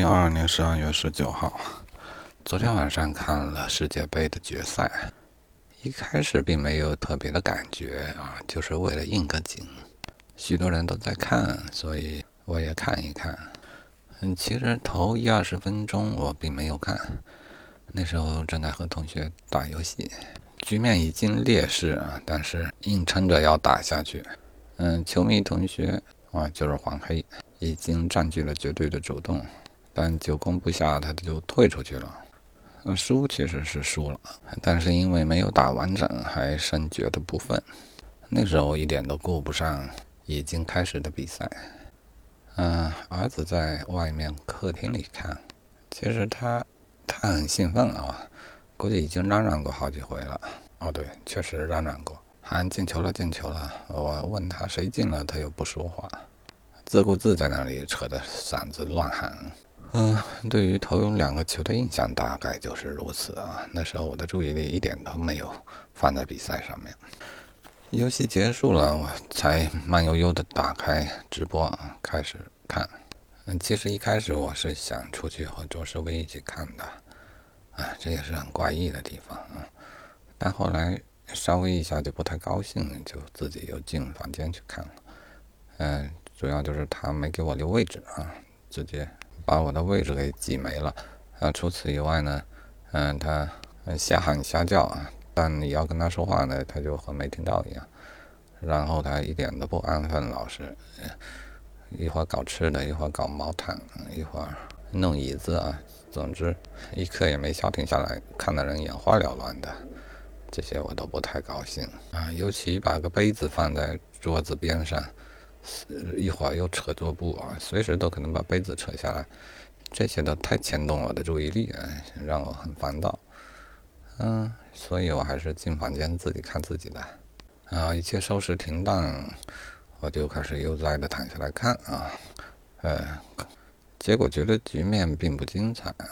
零二二年十二月十九号，昨天晚上看了世界杯的决赛，一开始并没有特别的感觉啊，就是为了应个景，许多人都在看，所以我也看一看。嗯，其实头一二十分钟我并没有看，那时候正在和同学打游戏，局面已经劣势啊，但是硬撑着要打下去。嗯，球迷同学啊，就是黄黑，已经占据了绝对的主动。但久攻不下，他就退出去了。输其实是输了，但是因为没有打完整，还深觉得不忿。那时候一点都顾不上已经开始的比赛。嗯，儿子在外面客厅里看，其实他他很兴奋啊，估计已经嚷嚷过好几回了。哦，对，确实嚷嚷过，喊进球了，进球了。我问他谁进了，他又不说话，自顾自在那里扯着嗓子乱喊。嗯，对于头两个球的印象大概就是如此啊。那时候我的注意力一点都没有放在比赛上面。游戏结束了，我才慢悠悠的打开直播啊，开始看。嗯，其实一开始我是想出去和卓世威一起看的，啊，这也是很怪异的地方啊。但后来稍微一下就不太高兴，就自己又进房间去看了。嗯，主要就是他没给我留位置啊，直接。把我的位置给挤没了，啊，除此以外呢，嗯，他瞎喊瞎叫啊，但你要跟他说话呢，他就和没听到一样，然后他一点都不安分，老是，一会儿搞吃的，一会儿搞毛毯，一会儿弄椅子啊，总之一刻也没消停下来，看的人眼花缭乱的，这些我都不太高兴啊，尤其把个杯子放在桌子边上。一会儿又扯桌布啊，随时都可能把杯子扯下来，这些都太牵动我的注意力啊，让我很烦躁。嗯，所以我还是进房间自己看自己的。啊，一切收拾停当，我就开始悠哉的躺下来看啊。呃，结果觉得局面并不精彩啊。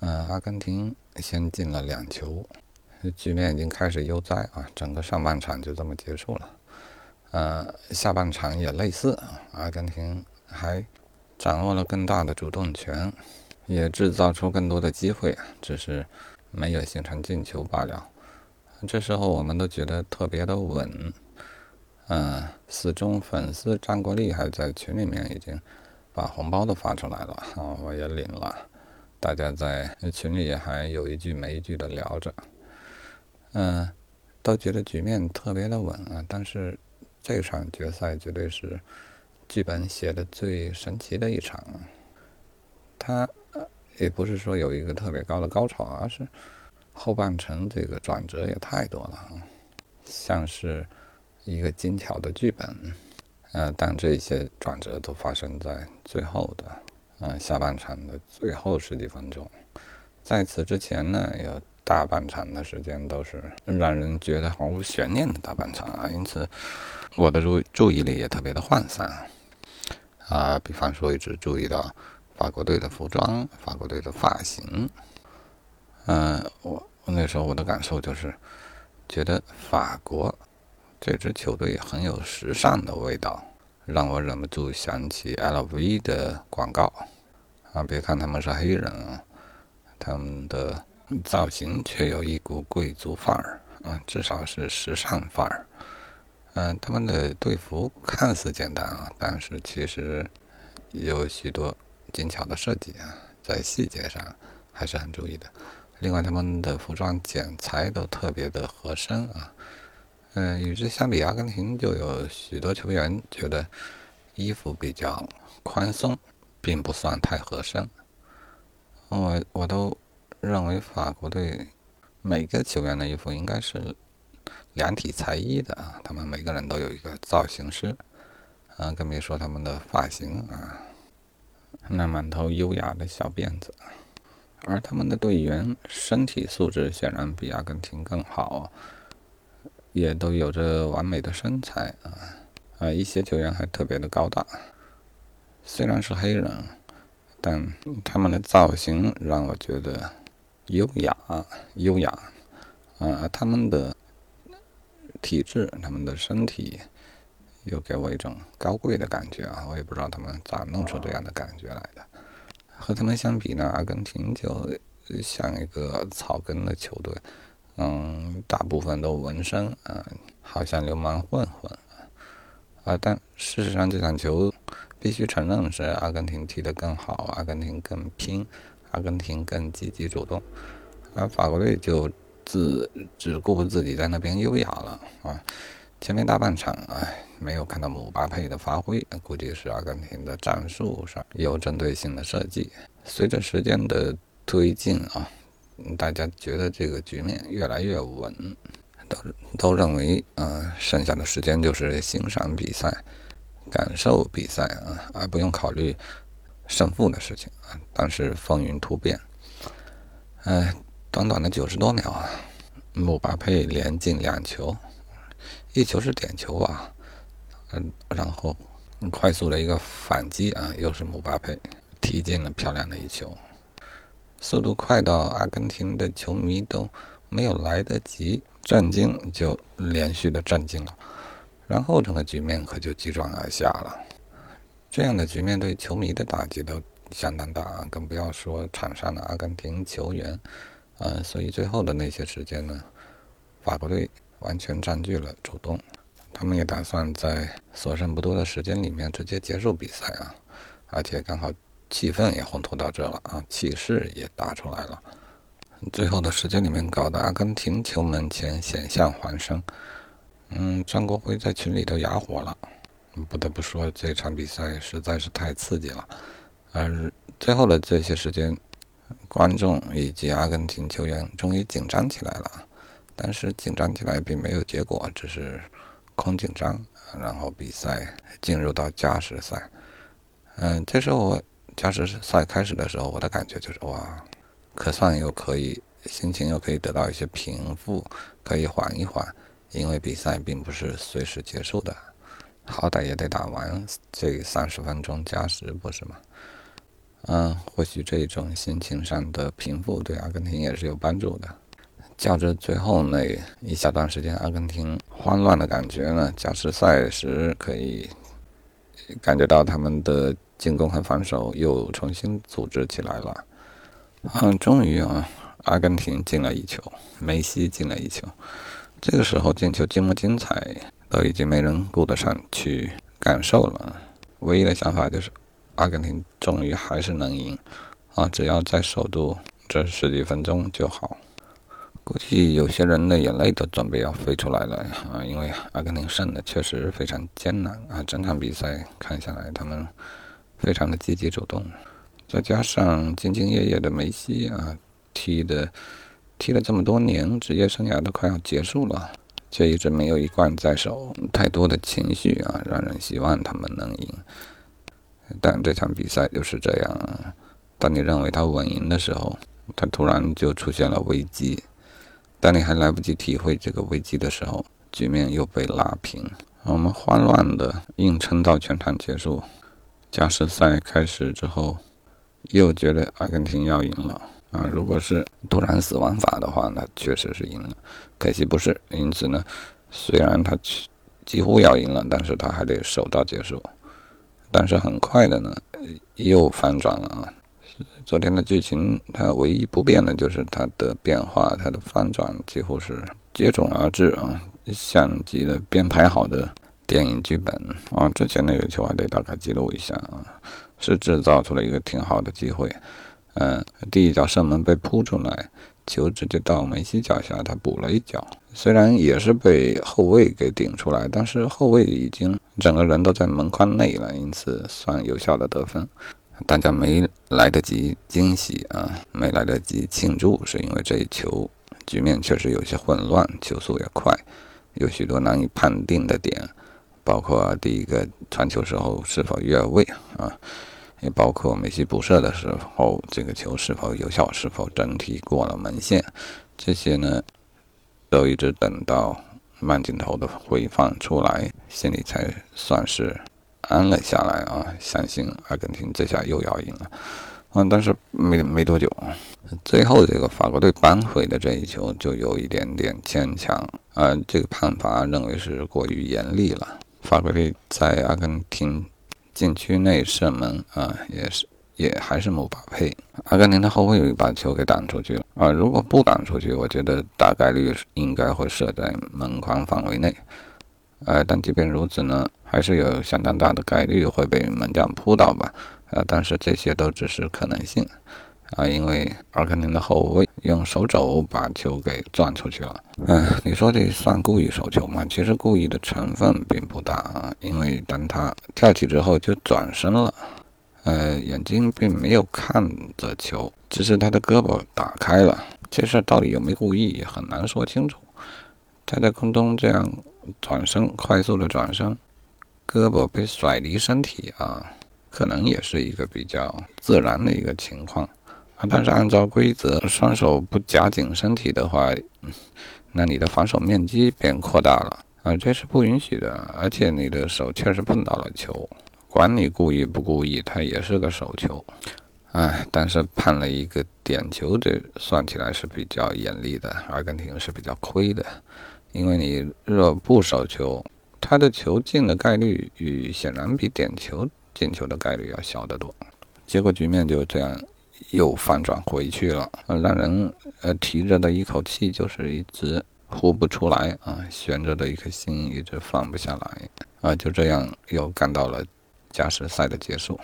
嗯，阿根廷先进了两球，局面已经开始悠哉啊，整个上半场就这么结束了。呃，下半场也类似，阿根廷还掌握了更大的主动权，也制造出更多的机会，只是没有形成进球罢了。这时候我们都觉得特别的稳。嗯，死忠粉丝张国立还在群里面已经把红包都发出来了，我也领了。大家在群里还有一句没一句的聊着，嗯，都觉得局面特别的稳啊，但是。这场决赛绝对是剧本写的最神奇的一场。它也不是说有一个特别高的高潮，而是后半程这个转折也太多了，像是一个精巧的剧本。呃，但这些转折都发生在最后的，呃，下半场的最后十几分钟。在此之前呢，有。大半场的时间都是让人觉得毫无悬念的大半场啊，因此我的注注意力也特别的涣散啊。比方说，一直注意到法国队的服装、法国队的发型。嗯，我我那时候我的感受就是，觉得法国这支球队很有时尚的味道，让我忍不住想起 LV 的广告啊。别看他们是黑人啊，他们的。造型却有一股贵族范儿，啊，至少是时尚范儿。嗯，他们的队服看似简单啊，但是其实有许多精巧的设计啊，在细节上还是很注意的。另外，他们的服装剪裁都特别的合身啊。嗯，与之相比，阿根廷就有许多球员觉得衣服比较宽松，并不算太合身。我我都。认为法国队每个球员的衣服应该是量体裁衣的啊，他们每个人都有一个造型师，啊，更别说他们的发型啊，那满头优雅的小辫子，而他们的队员身体素质显然比阿根廷更好，也都有着完美的身材啊，啊，一些球员还特别的高大，虽然是黑人，但他们的造型让我觉得。优雅，优雅，啊，他们的体质，他们的身体，又给我一种高贵的感觉啊！我也不知道他们咋弄出这样的感觉来的。和他们相比呢，阿根廷就像一个草根的球队，嗯，大部分都纹身啊，好像流氓混混啊。但事实上，这场球必须承认是阿根廷踢得更好，阿根廷更拼，阿根廷更积极主动，而法国队就自只顾自己在那边优雅了啊。前面大半场，哎，没有看到姆巴佩的发挥，估计是阿根廷的战术上有针对性的设计。随着时间的推进啊，大家觉得这个局面越来越稳，都都认为，呃，剩下的时间就是欣赏比赛、感受比赛啊，而不用考虑胜负的事情啊。但是风云突变，哎，短短的九十多秒啊，姆巴佩连进两球。一球是点球啊，嗯，然后快速的一个反击啊，又是姆巴佩踢进了漂亮的一球，速度快到阿根廷的球迷都没有来得及震惊，就连续的震惊了，然后整个局面可就急转而下了。这样的局面对球迷的打击都相当大啊，更不要说场上的阿根廷球员，呃，所以最后的那些时间呢，法国队。完全占据了主动，他们也打算在所剩不多的时间里面直接结束比赛啊，而且刚好气氛也烘托到这了啊，气势也打出来了。最后的时间里面搞得阿根廷球门前险象环生，嗯，张国辉在群里都哑火了。不得不说这场比赛实在是太刺激了，而最后的这些时间，观众以及阿根廷球员终于紧张起来了。但是紧张起来并没有结果，只是空紧张。然后比赛进入到加时赛，嗯，这时候我加时赛开始的时候，我的感觉就是哇，可算又可以心情又可以得到一些平复，可以缓一缓，因为比赛并不是随时结束的，好歹也得打完这三十分钟加时，不是吗？嗯，或许这种心情上的平复对阿根廷也是有帮助的。较之最后那一小段时间，阿根廷慌乱的感觉呢，加时赛时可以感觉到他们的进攻和防守又重新组织起来了。嗯，终于啊，阿根廷进了一球，梅西进了一球。这个时候进球精不精彩，都已经没人顾得上去感受了。唯一的想法就是，阿根廷终于还是能赢啊！只要再守住这十几分钟就好。估计有些人的眼泪都准备要飞出来了啊！因为阿根廷胜的确实非常艰难啊，整场比赛看下来，他们非常的积极主动，再加上兢兢业业的梅西啊，踢的踢了这么多年，职业生涯都快要结束了，却一直没有一冠在手，太多的情绪啊，让人希望他们能赢。但这场比赛就是这样，当你认为他稳赢的时候，他突然就出现了危机。当你还来不及体会这个危机的时候，局面又被拉平。我们慌乱的硬撑到全场结束，加时赛开始之后，又觉得阿根廷要赢了啊！如果是突然死亡法的话，那确实是赢了。可惜不是，因此呢，虽然他几乎要赢了，但是他还得守到结束。但是很快的呢，又翻转了啊！昨天的剧情，它唯一不变的就是它的变化，它的翻转几乎是接踵而至啊，像极了编排好的电影剧本啊。之前那个球还得大概记录一下啊，是制造出了一个挺好的机会。嗯，第一脚射门被扑出来，球直接到梅西脚下，他补了一脚，虽然也是被后卫给顶出来，但是后卫已经整个人都在门框内了，因此算有效的得分。大家没来得及惊喜啊，没来得及庆祝，是因为这一球局面确实有些混乱，球速也快，有许多难以判定的点，包括第一个传球时候是否越位啊，也包括梅西补射的时候这个球是否有效，是否整体过了门线，这些呢，都一直等到慢镜头的回放出来，心里才算是。安了下来啊，相信阿根廷这下又要赢了，嗯，但是没没多久，最后这个法国队扳回的这一球就有一点点牵强啊，这个判罚认为是过于严厉了。法国队在阿根廷禁区内射门啊，也是也还是姆巴佩。阿根廷的后卫把球给挡出去了啊！如果不挡出去，我觉得大概率应该会射在门框范围内。呃，但即便如此呢，还是有相当大的概率会被门将扑倒吧。呃，但是这些都只是可能性。啊，因为阿根廷的后卫用手肘把球给撞出去了。嗯，你说这算故意手球吗？其实故意的成分并不大啊，因为当他跳起之后就转身了，呃，眼睛并没有看着球，只是他的胳膊打开了。这事到底有没有故意，很难说清楚。他在空中这样转身，快速的转身，胳膊被甩离身体啊，可能也是一个比较自然的一个情况。但是按照规则，双手不夹紧身体的话，那你的防守面积变扩大了啊，这是不允许的。而且你的手确实碰到了球，管你故意不故意，它也是个手球。哎，但是判了一个点球，这算起来是比较严厉的。阿根廷是比较亏的，因为你若不手球，他的球进的概率与显然比点球进球的概率要小得多。结果局面就这样。又反转回去了，让人呃提着的一口气就是一直呼不出来啊，悬着的一颗心一直放不下来啊，就这样又赶到了加时赛的结束，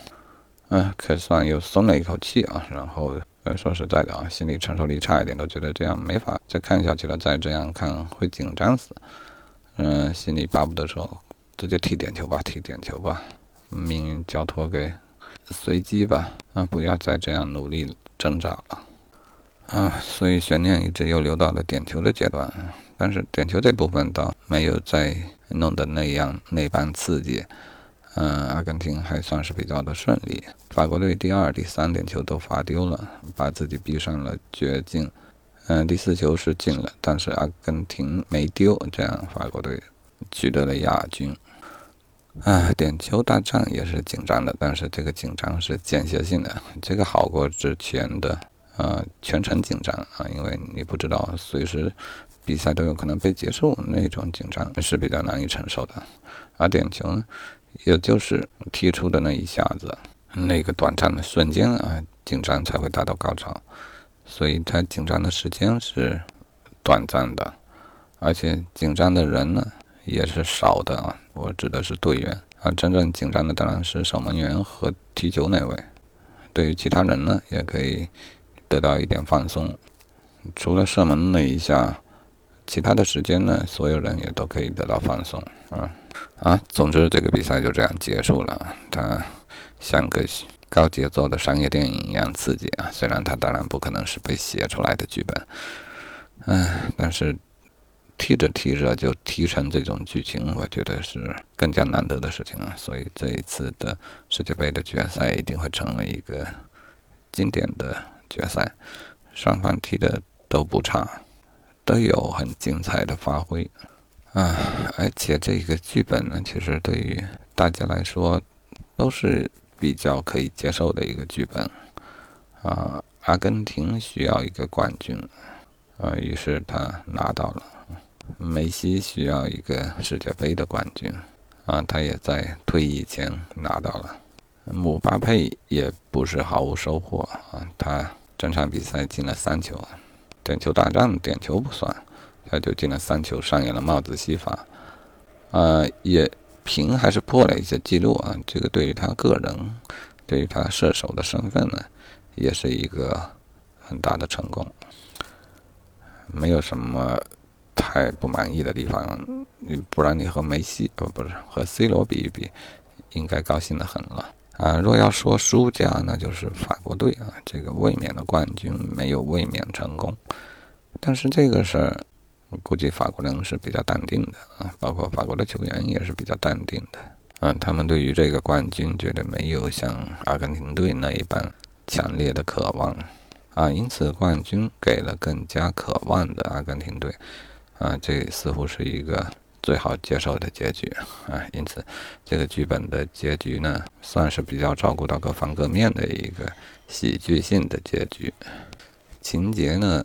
嗯，可算又松了一口气啊。然后呃说实在的啊，心理承受力差一点，都觉得这样没法再看下去了，再这样看会紧张死。嗯，心里巴不得说直接踢点球吧，踢点球吧，命运交托给。随机吧，啊，不要再这样努力挣扎了，啊，所以悬念一直又留到了点球的阶段，但是点球这部分倒没有再弄得那样那般刺激，嗯，阿根廷还算是比较的顺利，法国队第二、第三点球都罚丢了，把自己逼上了绝境，嗯，第四球是进了，但是阿根廷没丢，这样法国队取得了亚军。啊，点球大战也是紧张的，但是这个紧张是间歇性的，这个好过之前的呃全程紧张啊，因为你不知道随时比赛都有可能被结束，那种紧张是比较难以承受的。而点球呢，也就是踢出的那一下子，那个短暂的瞬间啊，紧张才会达到高潮，所以它紧张的时间是短暂的，而且紧张的人呢。也是少的啊，我指的是队员啊，真正紧张的当然是守门员和踢球那位。对于其他人呢，也可以得到一点放松。除了射门那一下，其他的时间呢，所有人也都可以得到放松啊啊。总之，这个比赛就这样结束了。它像个高节奏的商业电影一样刺激啊，虽然它当然不可能是被写出来的剧本，嗯，但是。踢着踢着就踢成这种剧情，我觉得是更加难得的事情了。所以这一次的世界杯的决赛一定会成为一个经典的决赛。双方踢的都不差，都有很精彩的发挥啊！而且这个剧本呢，其实对于大家来说都是比较可以接受的一个剧本啊。阿根廷需要一个冠军啊，于是他拿到了。梅西需要一个世界杯的冠军，啊，他也在退役前拿到了。姆巴佩也不是毫无收获啊，他整场比赛进了三球，点球大战点球不算，他就进了三球，上演了帽子戏法，啊，也平还是破了一些记录啊。这个对于他个人，对于他射手的身份呢，也是一个很大的成功，没有什么。太不满意的地方，你不然你和梅西呃不是和 C 罗比一比，应该高兴的很了啊。若要说输家，那就是法国队啊，这个卫冕的冠军没有卫冕成功。但是这个事儿，估计法国人是比较淡定的啊，包括法国的球员也是比较淡定的啊。他们对于这个冠军，觉得没有像阿根廷队那一般强烈的渴望啊，因此冠军给了更加渴望的阿根廷队。啊，这似乎是一个最好接受的结局啊，因此这个剧本的结局呢，算是比较照顾到各方各面的一个喜剧性的结局。情节呢，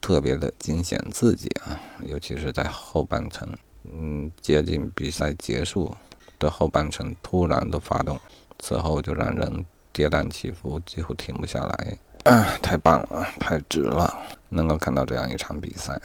特别的惊险刺激啊，尤其是在后半程，嗯，接近比赛结束的后半程突然的发动，此后就让人跌宕起伏，几乎停不下来。啊，太棒了，太值了，能够看到这样一场比赛。